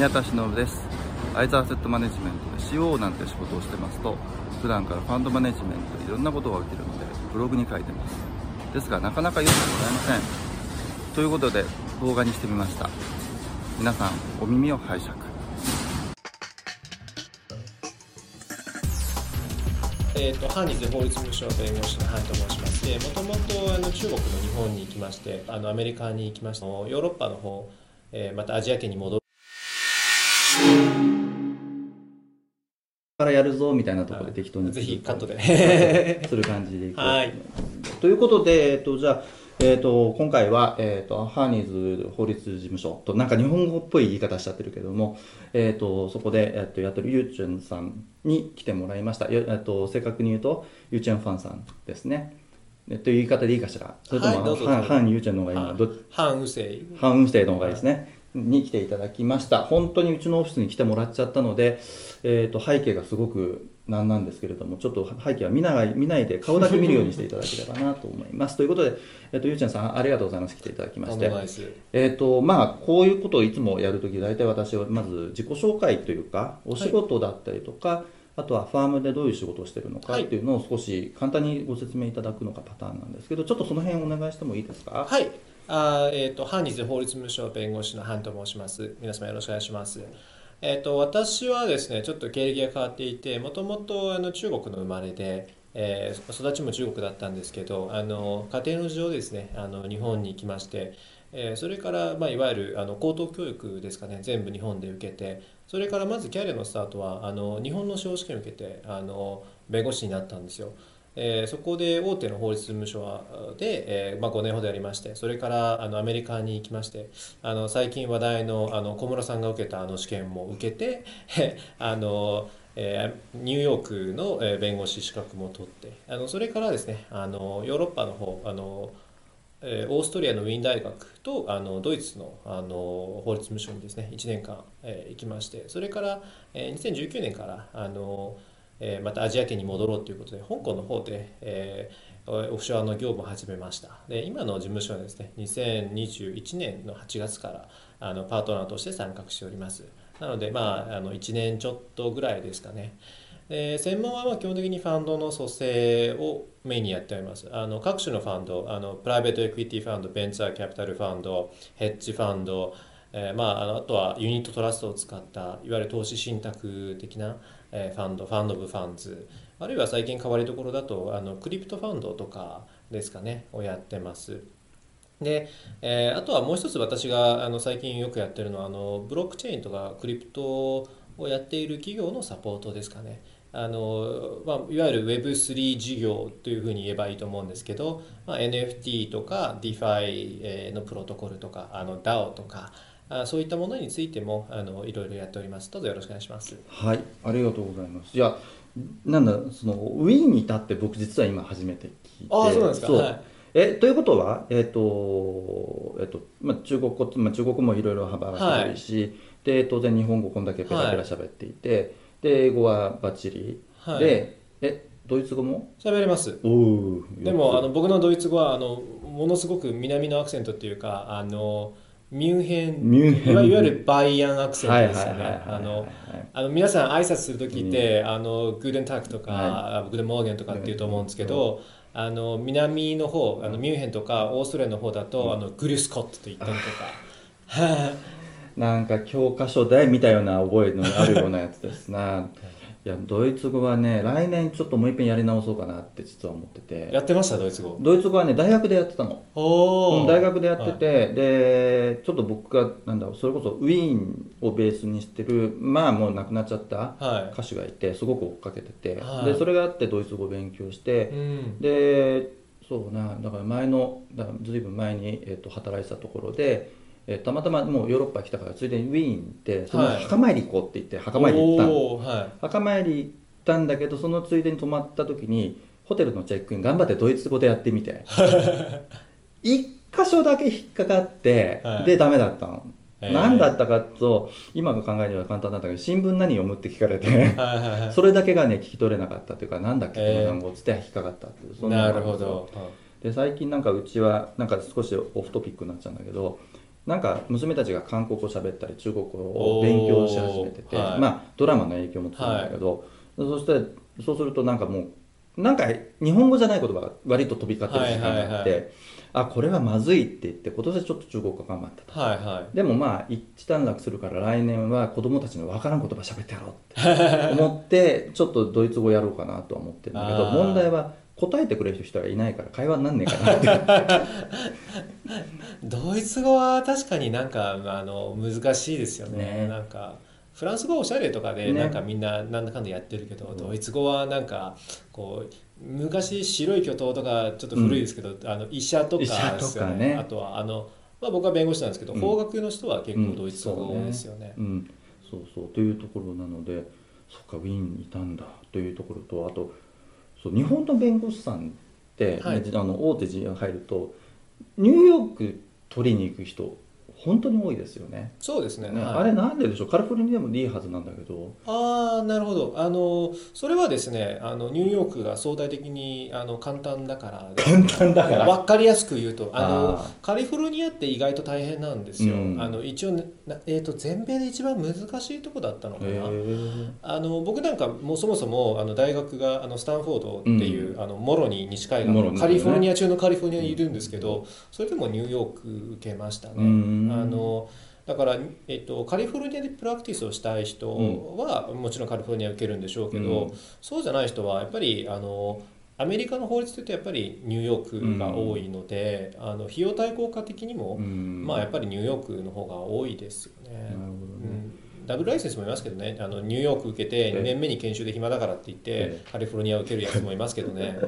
宮田忍です。アイザーセットマネジメントで CO なんて仕事をしてますと普段からファンドマネジメントでいろんなことが起きるのでブログに書いてます。ですがなかなか読んでもらえません。ということで動画にしてみました。皆さんお耳を拝借。えーと、ハンニーズ法律務省弁護士のハンと申します。もともとあの中国の日本に行きましてあのアメリカに行きました。ヨーロッパの方、えー、またアジア圏に戻からやるぞみたいなところで適当にぜひカットで。する感じでいく はい。ということで、えっと、じゃあえーと、今回は、えーと、ハーニーズ法律事務所となんか日本語っぽい言い方しちゃってるけども、えーと、そこで、えー、とやってるユーチェンさんに来てもらいました、えー、と正確に言うとユーチェンファンさんですね。という言い方でいいかしら？それとも、はい、ハン・ユーチェンの方がいいの？どハン・ウセイ。ハン・ウセイの方がいいですね、に来ていただきました。本当にうちのオフィスに来てもらっちゃったので、えー、と背景がすごくなんなんですけれどもちょっと背景は見ない見ないで顔だけ見るようにしていただければなと思います。ということで、えー、とゆうちゃんさんありがとうございます。来ていただきまして。えっ、とまあこういうことをいつもやるとき大体私はまず自己紹介というかお仕事だったりとか、はいあとはファームでどういう仕事をしているのかっていうのを少し簡単にご説明いただくのがパターンなんですけどちょっとその辺お願いしてもいいですか？はいあえーと、ハンニーズ法律務省弁護士のハンと申します皆様よろしくお願いしますえーと、私はですねちょっと経歴が変わっていてもともと中国の生まれで、えー、育ちも中国だったんですけどあの家庭の事情ですねあの日本に来まして、えー、それから、まあ、いわゆるあの高等教育ですかね全部日本で受けてそれからまずキャリアのスタートはあの日本の司法試験を受けてあの弁護士になったんですよ。えー、そこで大手の法律事務所で、えーまあ、5年ほどやりましてそれからあのアメリカに行きましてあの最近話題のあの小室さんが受けたあの試験も受けてあの、えー、ニューヨークの弁護士資格も取ってあのそれからですねあのヨーロッパの方あのえー、オーストリアのウィーン大学とあのドイツのあの法律事務所にですね1年間、えー、行きましてそれから、えー、2019年からあの、えまたアジア圏に戻ろうということで香港の方で、えー、オフショアの業務を始めました。で今の事務所はですね2021年の8月からあのパートナーとして参画しております。なのでまああの1年ちょっとぐらいですかね。で専門はま基本的にファンドの組成をメインにやっております。あの各種のファンドあのプライベートエクイティファンドベンチャーキャピタルファンドヘッジファンドえーまあ、あとはユニットトラストを使ったいわゆる投資信託的な、え、ファンドファンド・オブ・ファンズ。あるいは最近変わりどころだとあのクリプトファンドとかですかねをやってます。で、えー、あとはもう一つ私があの最近よくやってるのはあのブロックチェーンとかクリプトをやっている企業のサポートですかね。あのまあ、いわゆる Web3 事業というふうに言えばいいと思うんですけど、まあ、NFT とか DeFi のプロトコルとかあの DAO とかあそういったものについてもあのいろいろやっております。どうぞよろしくお願いします。はいありがとうございます。じゃあなんだそのウィーンに立って僕実は今初めて聞いて。あそうなんですか。はい、えということは、えーとえーとまあ、中国語、まあ、中国もいろいろ幅が広いし、はい、で当然日本語こんだけペラペラ喋っていて、はい、で英語はバッチリ、はい、でえドイツ語も？喋れます。おでもあの僕のドイツ語はあのものすごく南のアクセントっていうかあのミュンヘン。ミュンヘン。いわゆるバイアンアクセントですよね。あの皆さん挨拶する時って、あのグーデンタックとか、はい、グーデンモーゲンとかっていうと思うんですけど、あの南の方あのミュンヘンとかオーストラリアの方だと、あのグリュスコットと言ったりとか。なんか教科書で見たような覚えのあるようなやつですな いやドイツ語はね来年ちょっともう一遍やり直そうかなって実は思ってて。やってましたドイツ語。ドイツ語はね大学でやってたの。お大学でやってて、はい、でちょっと僕がなんだろうそれこそウィーンをベースにしてるまあもう亡くなっちゃった歌手がいて、すごく追っかけてて、はい、でそれがあってドイツ語を勉強して、うん、でそうなだから前のだからずいぶん前に、えーと働いてたところでえたまたまもうヨーロッパ来たからついでにウィーン行ってその墓参り行こうって言って墓参り行ったの、はい、墓参り行ったんだけどそのついでに泊まった時にホテルのチェックイン頑張ってドイツ語でやってみて。一箇所だけ引っかかって、はい、でダメだったの、何だったかと今の考えには簡単だったけど新聞何読むって聞かれて。それだけがね聞き取れなかったというかなんだっけこの単語っつって引っかかったっていうなるほど。で最近なんかうちはなんか少しオフトピックになっちゃうんだけどなんか娘たちが韓国語喋ったり中国語を勉強し始めてて、はい、まあドラマの影響も強いんだけど、はい、そしてそうするとなんかもうなんか日本語じゃない言葉が割と飛び交ってる時間があって、はいはいはい、あこれはまずいって言って今年はちょっと中国語頑張ったと、はいはい、でもまあ一段落するから来年は子供たちの分からん言葉喋ってやろうって 思ってちょっとドイツ語やろうかなとは思ってるんだけど問題は答えてくれる人がいないから会話になん ねえかなってドイツ語は確かになんかあの難しいですよね。ね。なんかフランス語おしゃれとかでなんかみんななんだかんだやってるけど、ね、ドイツ語はなんかこう昔白い巨頭とかちょっと古いですけど、うん、あの医者とかですよね、ね、あとはあの、まあ、僕は弁護士なんですけど、うん、法学の人は結構ドイツ語ですよね。うん、そうそう。というところなのでそっかウィーンにいたんだというところとあとそう日本の弁護士さんって、はい、あの大手事業入るとニューヨーク取りに行く人本当に多いですよね。そうですね、ねはい、あれなんででしょう？カリフォルニアでもいいはずなんだけど。ああなるほど。あのそれはですねあのニューヨークが相対的にあの簡単だから、ね、簡単だから。分かりやすく言うと。あのカリフォルニアって意外と大変なんですよ、うん、あの一応、ね、えーと、全米で一番難しいとこだったのかな。あの僕なんかもうそもそもあの大学があのスタンフォードっていう、うん、あのもろに西海岸のカリフォルニア中のカリフォルニアにいるんですけど、それでもニューヨーク受けましたね。あのだから、えっと、カリフォルニアでプラクティスをしたい人は、うん、もちろんカリフォルニア受けるんでしょうけど、うん、そうじゃない人はやっぱりあのアメリカの法律というとやっぱりニューヨークが多いので、うん、あの費用対効果的にも、まあ、やっぱりニューヨークの方が多いですよね。ね。ダブルライセンスもいますけどね。あのニューヨーク受けて2年目に研修で暇だからって言ってカリフォルニア受けるやつもいますけどね。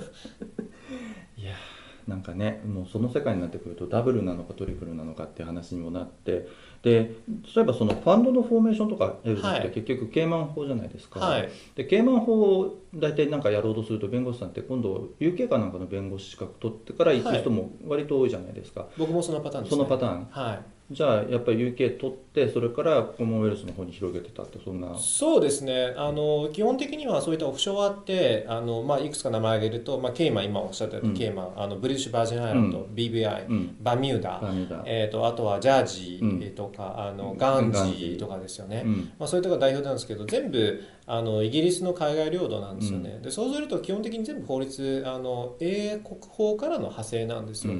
なんかねもうその世界になってくるとダブルなのかトリプルなのかっていう話にもなってで例えばそのファンドのフォーメーションとかやるって結局ケーマン法じゃないですか、はい、でケーマン法を大体なんかやろうとすると弁護士さんって今度 UK かなんかの弁護士資格取ってから行く人も割と多いじゃないですか、はい、僕もそのパターンです、ね、そのパターン、はい、じゃあやっぱり UK 取ってそれからコモンウェルスの方に広げてたってそんな。そうですね。あの基本的にはそういったオフショアってあの、まあ、いくつか名前挙げると、まあ、ケイマン今おっしゃったように、うん、ケイマンあのブリティッシュバージンアイランド、うん、BVI、うん、バミューダ。えーと、あとはジャージーとか、あのガンジーとかですよね、まあ、そういうとこが代表なんですけど全部あのイギリスの海外領土なんですよね、でそうすると基本的に全部法律あの英国法からの派生なんですよ。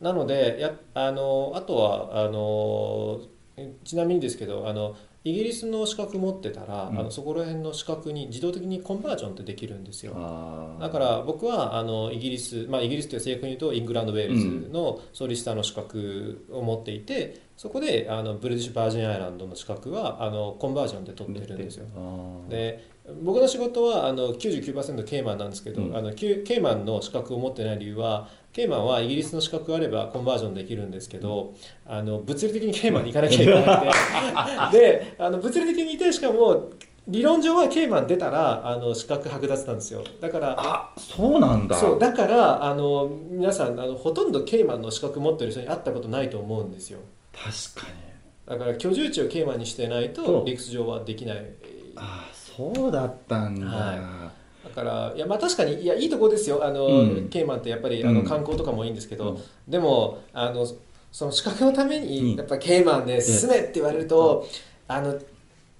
なのでやあのあとはあのちなみにですけどあのイギリスの資格持ってたら、うん、あのそこら辺の資格に自動的にコンバージョンってできるんですよ。だから僕はあのイギリス、まあ、イギリスという正確に言うとイングランド・ウェールズのソリシターの資格を持っていて、そこであのブリティッシュ・バージン・アイランドの資格はあのコンバージョンで取ってるんですよ。で僕の仕事はあの99%ケイマンなんですけど、うん、あのケイマンの資格を持ってない理由はケイマンはイギリスの資格があればコンバージョンできるんですけど、あの物理的にケイマンに行かなきゃいけなくて。であの物理的にいてしかも理論上はケイマン出たらあの資格剥奪なんですよ。だからあそうなんだ。そうだからあの皆さんあのほとんどケイマンの資格持ってる人に会ったことないと思うんですよ。確かに。だから居住地をケイマンにしてないと理屈上はできない。あそうだったんだ、はいだからいやまあ確かにいやいいとこですよ。あの、うん、ケイマンってやっぱりあの観光とかもいいんですけど、うん、でもあのその資格のためにやっぱケイマンで進めって言われると、あの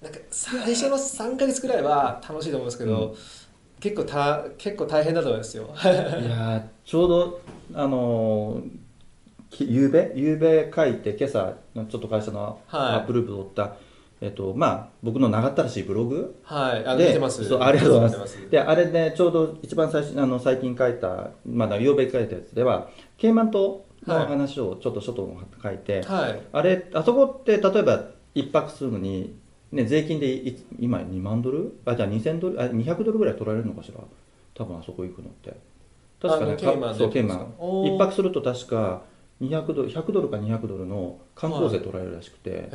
なんか最初の3か月くらいは楽しいと思うんですけど、結構た結構大変だと思いますよ。いやちょうどあのゆうべ？ゆうべ書いて今朝ちょっと会社のアップループ取った、はいえっとまあ、僕の長ったらしいブログはいあ見てます。そうありがとうございます。であれねちょうど一番最初あの最近書いたまだ曜日書いたやつではケイマン島の話をちょっと外の書いて、はい、あれあそこって例えば一泊するのに、ね、税金で今2万ドル？あじゃあ2000ドル？あ200ドルぐらい取られるのかしら？多分あそこ行くのって。確かねケイマンそうケイマン。一泊すると確か200ドル100ドルか200ドルの観光税取られるらしくて、はい、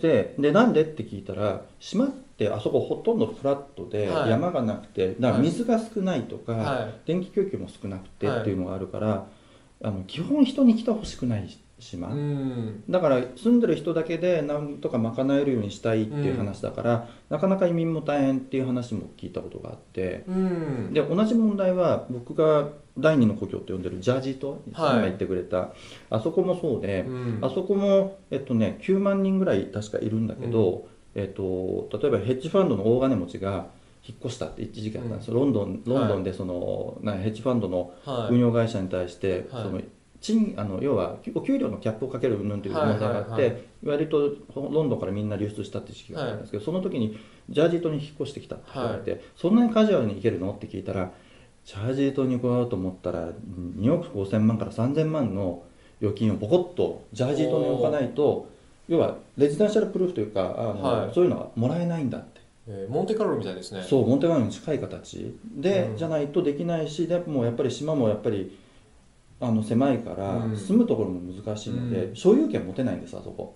ででなんでって聞いたら島ってあそこほとんどフラットで山がなくて、だから水が少ないとか、はい、電気供給も少なくてっていうのがあるから、あの基本人に来てほしくない島。だから住んでる人だけでなんとか賄えるようにしたいっていう話だから、なかなか移民も大変っていう話も聞いたことがあって。で同じ問題は僕が第二の故郷って呼んでるジャージー島さんが言ってくれた、はい、あそこもそうで、うん、あそこも、えっとね、9万人ぐらい確かいるんだけど、うん、えっと、例えばヘッジファンドの大金持ちが引っ越したって一時期あったんですよ、ロンドンロンドンでその、はい、ヘッジファンドの運用会社に対して、はい、その賃あの要はお給料のキャップをかけるうんという問題があって、割とロンドンからみんな流出したって時期があったんですけど、はい、その時にジャージー島に引っ越してきたって言われて、はい、そんなにカジュアルに行けるの？って聞いたらジャージー島に来ようと思ったら2億5000万から3000万の預金をボコッとジャージー島に置かないと要はレジデンシャルプルーフというかあの、はい、そういうのはもらえないんだって。えー、モンテカルロみたいですね。そうモンテカルロに近い形。で、うん、じゃないとできないしでもやっぱり島もやっぱりあの狭いから住むところも難しいので、うん、所有権持てないんですあそこ。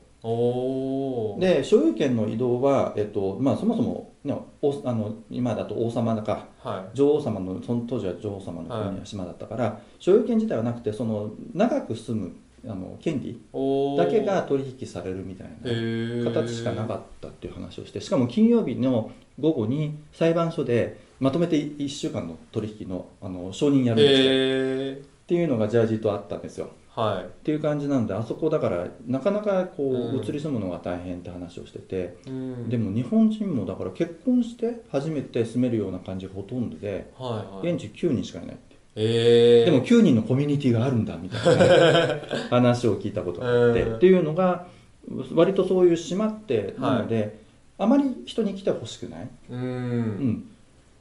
で所有権の移動は、えっとまあ、そもそも、ね、おあの今だと王様だか、はい、女王様のその当時は女王様の国や島だったから、はい、所有権自体はなくてその長く住むあの権利だけが取引されるみたいな形しかなかったっていう話をしてしかも金曜日の午後に裁判所でまとめて1週間の取引のあの承認やるんですよ。っていうのがジャージーとあったんですよ。はい、っていう感じなんであそこだからなかなかこう、移り住むのが大変って話をしてて、うん、でも日本人もだから結婚して初めて住めるような感じがほとんどで、はいはい、現地9人しかいないって、えー、でも9人のコミュニティがあるんだみたいな 話を聞いたことがあって、えー、っていうのが割とそういう島ってなので、はい、あまり人に来てほしくない。うん、うん。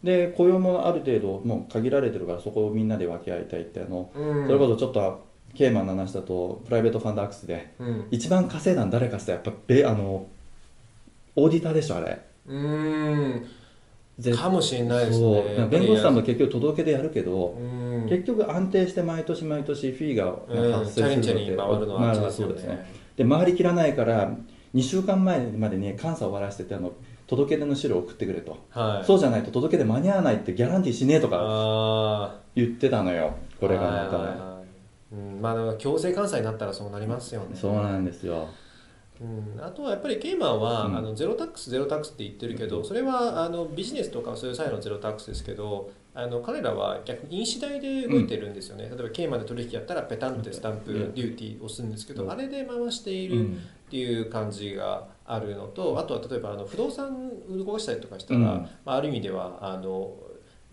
で雇用もある程度もう限られてるからそこをみんなで分け合いたいってあの、うん、それこそちょっとケーマンの話だとプライベートファンドアクスで、うん、一番稼いだの誰かってやっぱべあのオーディターでしょあれ。うん。かもしれないですね。弁護士さんも結局届けでやるけど結局安定して毎年毎年フィーが発生するので回るのはそうですね。で回りきらないから2週間前までに監査を終わらせててあの届け出の資料を送ってくれと、はい、そうじゃないと届け出間に合わないってギャランティーしねえとか言ってたのよ。これがまたうん、まあ強制監査になったらそうなりますよね。そうなんですよ。うん、あとはやっぱりケイマンは、うん、あのゼロタックスゼロタックスって言ってるけどそれはあのビジネスとかそういう際のゼロタックスですけどあの彼らは逆に印紙代で動いてるんですよね、うん、例えばケイマンで取引やったらペタンってスタンプデューティーを押すんですけど、あれで回しているっていう感じがあるのとあとは例えばあの不動産動かしたりとかしたら、まあ、ある意味ではあの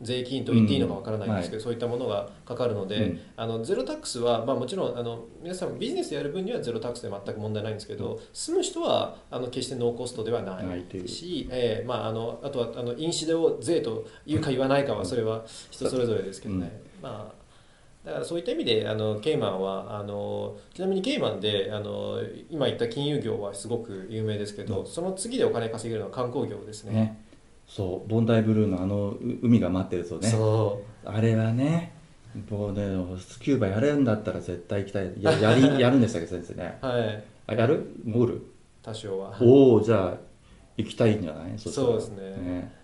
税金と言っていいのかわからないんですけど、そういったものがかかるので、うん、あのゼロタックスは、まあ、もちろんあの皆さんビジネスやる分にはゼロタックスで全く問題ないんですけど、うん、住む人はあの決してノーコストではないし、えーまあ、あのあとはあの印紙で税と言うか言わないかはそれは人それぞれですけどね。まあだからそういった意味であのケイマンはあのちなみにケイマンであの今言った金融業はすごく有名ですけど、その次でお金稼げるのは観光業ですね。ねそうボンダイブルーのあの海が待ってるとね。そう。あれはねもうねスキューバやれるんだったら絶対行きたい。ややり やるんでしたっけ先生ね。はい。あやる？潜る多少は。おおじゃあ行きたいんじゃない？そうですね。ね。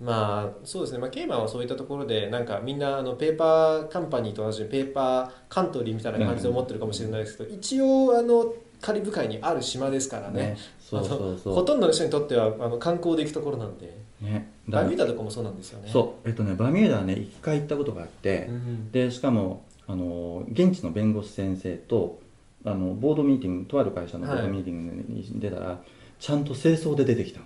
まあそうですね、まあ、ケイマンはそういったところでなんかみんなあのペーパーカンパニーと同じペーパーカントリーみたいな感じで思ってるかもしれないですけど、一応あのカリブ海にある島ですからね、ね、そうそうそう。ほとんどの人にとってはあの観光で行くところなんで、ね、バミューダとかもそうなんですよね。そう。えっとねバミューダはね一回行ったことがあって、うん、でしかもあの現地の弁護士先生とあのボードミーティングとある会社のボードミーティングに出たら、はい、ちゃんと清掃で出てきた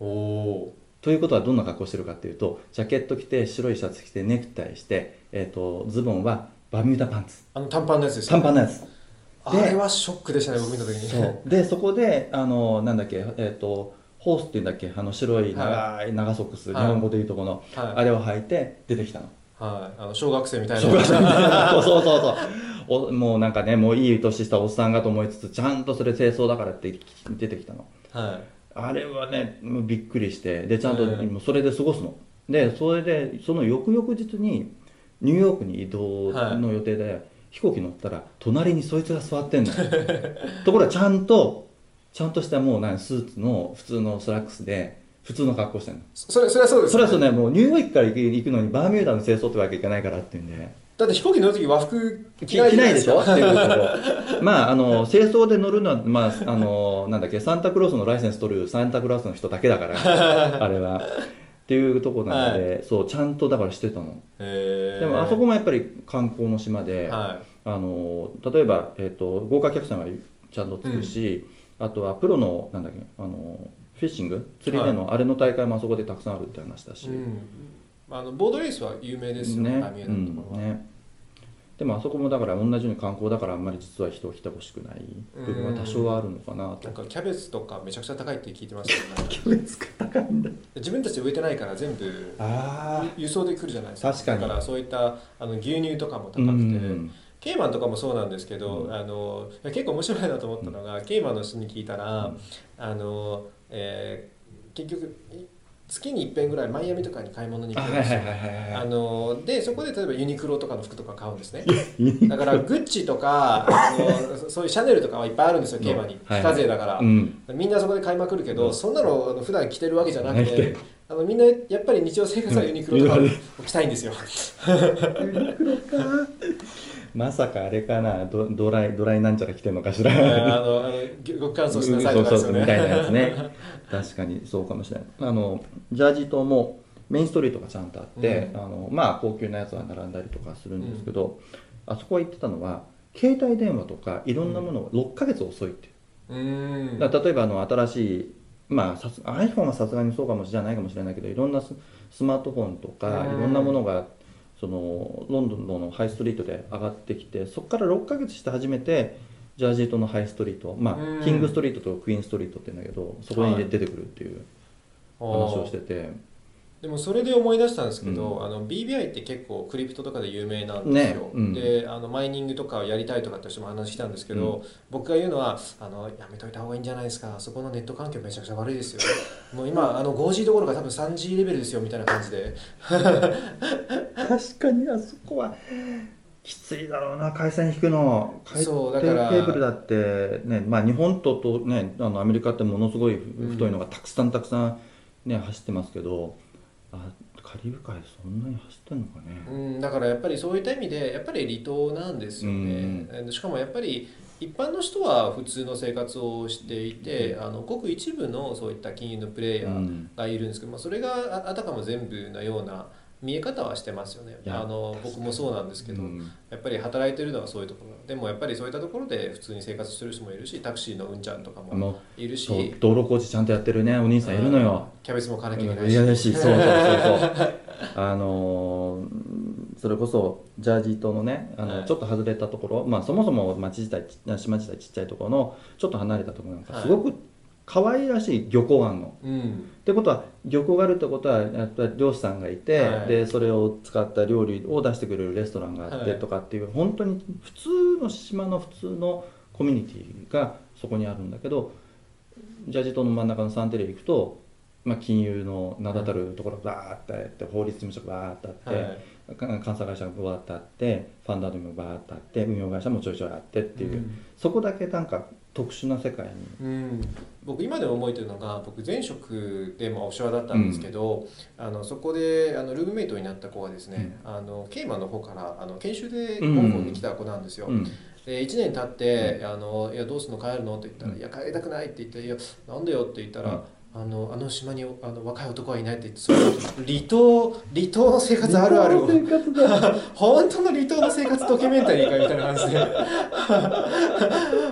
おおということはどんな格好してるかっていうとジャケット着て白いシャツ着てネクタイして、えーと、とズボンはバミューダパンツ。あの短パンのやつです短パンのやつあれはショックでしたね僕見た時に。そう。でそこであのなんだっけえっ、ー、とホースっていうんだっけあの白い長い長ソックス、はい、日本語でいうとこの、はい、あれを履いて出てきたの。はい。あの小学生みたいな。小学生みたいな。そうそうそう。おもうなんかねもういい年したおっさんがと思いつつちゃんとそれ正装だからって出てきたの。はい。あれはねびっくりして。でちゃんとそれで過ごすの。でそれでその翌々日にニューヨークに移動の予定で、はい飛行機乗ったら隣にそいつが座ってんの。ところがちゃんとちゃんとしたもう何スーツの普通のスラックスで普通の格好してんの。それそれはそうです、ね、それはそうね。もうニューヨークから行くのにバーミューダの正装ってわけいかないからっていうんで。だって飛行機乗る時和服着ないでしょ。っていうことまああの清掃で乗るのはまああのなんだっけサンタクロースのライセンス取るサンタクロースの人だけだから あれはっていうところなので、はい、そうちゃんとだからしてたの。でもあそこもやっぱり観光の島で、はい、あの例えば、えーと、豪華客船がちゃんとつくし、うん、あとはプロのなんだっけあのフィッシング？釣りでの、あれの大会もあそこでたくさんあるって話だし、うん、あのボードレースは有名ですよねね。うん。ねでもあそこもだから同じように観光だからあんまり実は人来てほしくない部分は多少はあるのかなと。なんかキャベツとかめちゃくちゃ高いって聞いてますよね。キャベツが高いんだ。自分たち植えてないから全部輸送で来るじゃないですか。確かに。だからそういったあの牛乳とかも高くて、ケイマンとかもそうなんですけど、うん、あの結構面白いなと思ったのが、うん、ケイマンの人に聞いたら、うん、あのえー、結局月に一遍ぐらいマイアミとかに買い物に行くんですよ。あのでそこで例えばユニクロとかの服とか買うんですね。だからグッチとかあのそういうシャネルとかはいっぱいあるんですよ競馬に。非課税だから、みんなそこで買いまくるけど、そんなのあの普段着てるわけじゃなくて。あのみんなやっぱり日常生活はユニクロとか着たいんですよ。ユニクロか。まさかあれかな。ドドライドライなんちゃら着てんのかしら。あのあの極乾燥しなさいとかですよね。みたいなやつね確かにそうかもしれない。あのジャージ島もメインストリートがちゃんとあって、うん、あのまあ高級なやつは並んだりとかするんですけど、うん、あそこは言ってたのは携帯電話とかいろんなものを6か月遅いって、う。ん、例えばあの新しいまあ、iPhone はさすがにそうかもしれないかもしれないけどいろんなスマートフォンとかいろんなものがそのロンドンのハイストリートで上がってきてそこから6ヶ月して初めてジャージー島のハイストリート、まあ、キングストリートとクイーンストリートって言うんだけどそこに出てくるっていう話をしてて。でもそれで思い出したんですけど、うん、あの BBI って結構クリプトとかで有名なんですよ、ね。うん、であのマイニングとかをやりたいとかって人も話したんですけど、うん、僕が言うのはあのやめといた方がいいんじゃないですか。そこのネット環境めちゃくちゃ悪いですよ。もう今あの 5G どころか多分 3G レベルですよみたいな感じで。確かにあそこはきついだろうな回線引くの。そうだから。ケーブルだってねまあ日本ととねあのアメリカってものすごい太いのがたくさんたくさんね走ってますけどあカリブ海そんなに走ってんのかね、うん、だからやっぱりそういった意味でやっぱり離島なんですよね、うん、しかもやっぱり一般の人は普通の生活をしていて、うん、あのごく一部のそういった金融のプレイヤーがいるんですけど、まあ、それがあたかも全部のような見え方はしてますよね。あの僕もそうなんですけど、うん、やっぱり働いてるのはそういうところ。でもやっぱりそういったところで普通に生活してる人もいるしタクシーのうんちゃんとかもいるし道路工事ちゃんとやってるねお兄さんいるのよ。キャベツも買わなきゃいけないし嫌だしそうそうそうそう。あのー、それこそジャージー島のねあの、はい、ちょっと外れたところ、まあ、そもそも町自体島自体ちっちゃいところのちょっと離れたところなんかすごく可愛らしい漁港があるの。うん、ってことは漁港があるってことはやっぱり漁師さんがいて、はい、でそれを使った料理を出してくれるレストランがあってとかっていう、はい、本当に普通の島の普通のコミュニティがそこにあるんだけどジャージ島の真ん中のサンテレ行くと、まあ、金融の名だたるところがバーってあって法律事務所がバーってあって。はい監査会社がバーってあってファンダードもバーってあって運用会社もちょいちょいあってっていう、うん、そこだけなんか特殊な世界に、うん、僕今でも覚えてるのが僕前職でもオフショアだったんですけど、うん、あのそこであのルームメイトになった子はですね、うん、あのケイマンの方からあの研修で香港に来た子なんですよ。で1年経って「あのいやどうすんの？帰るの?」って言ったら「いや帰りたくない」って言って「いやなんでよ」って言ったらあのあの島にあの若い男はいないって言ってそ離島離島の生活あるある。を 本当の離島の生活ドキュメンタリーかみたいな感じで。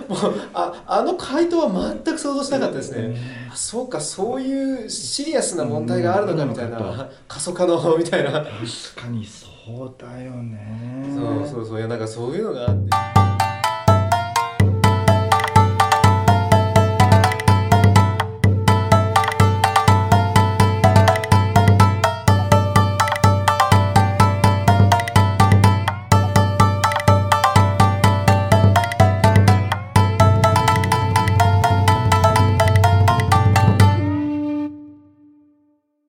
もうああの回答は全く想像しなかったですね、あそうかそういうシリアスな問題があるのかみたいな。過疎化のみたいな。確かにそうだよね。そうそうそう。いやなんかそういうのがあって。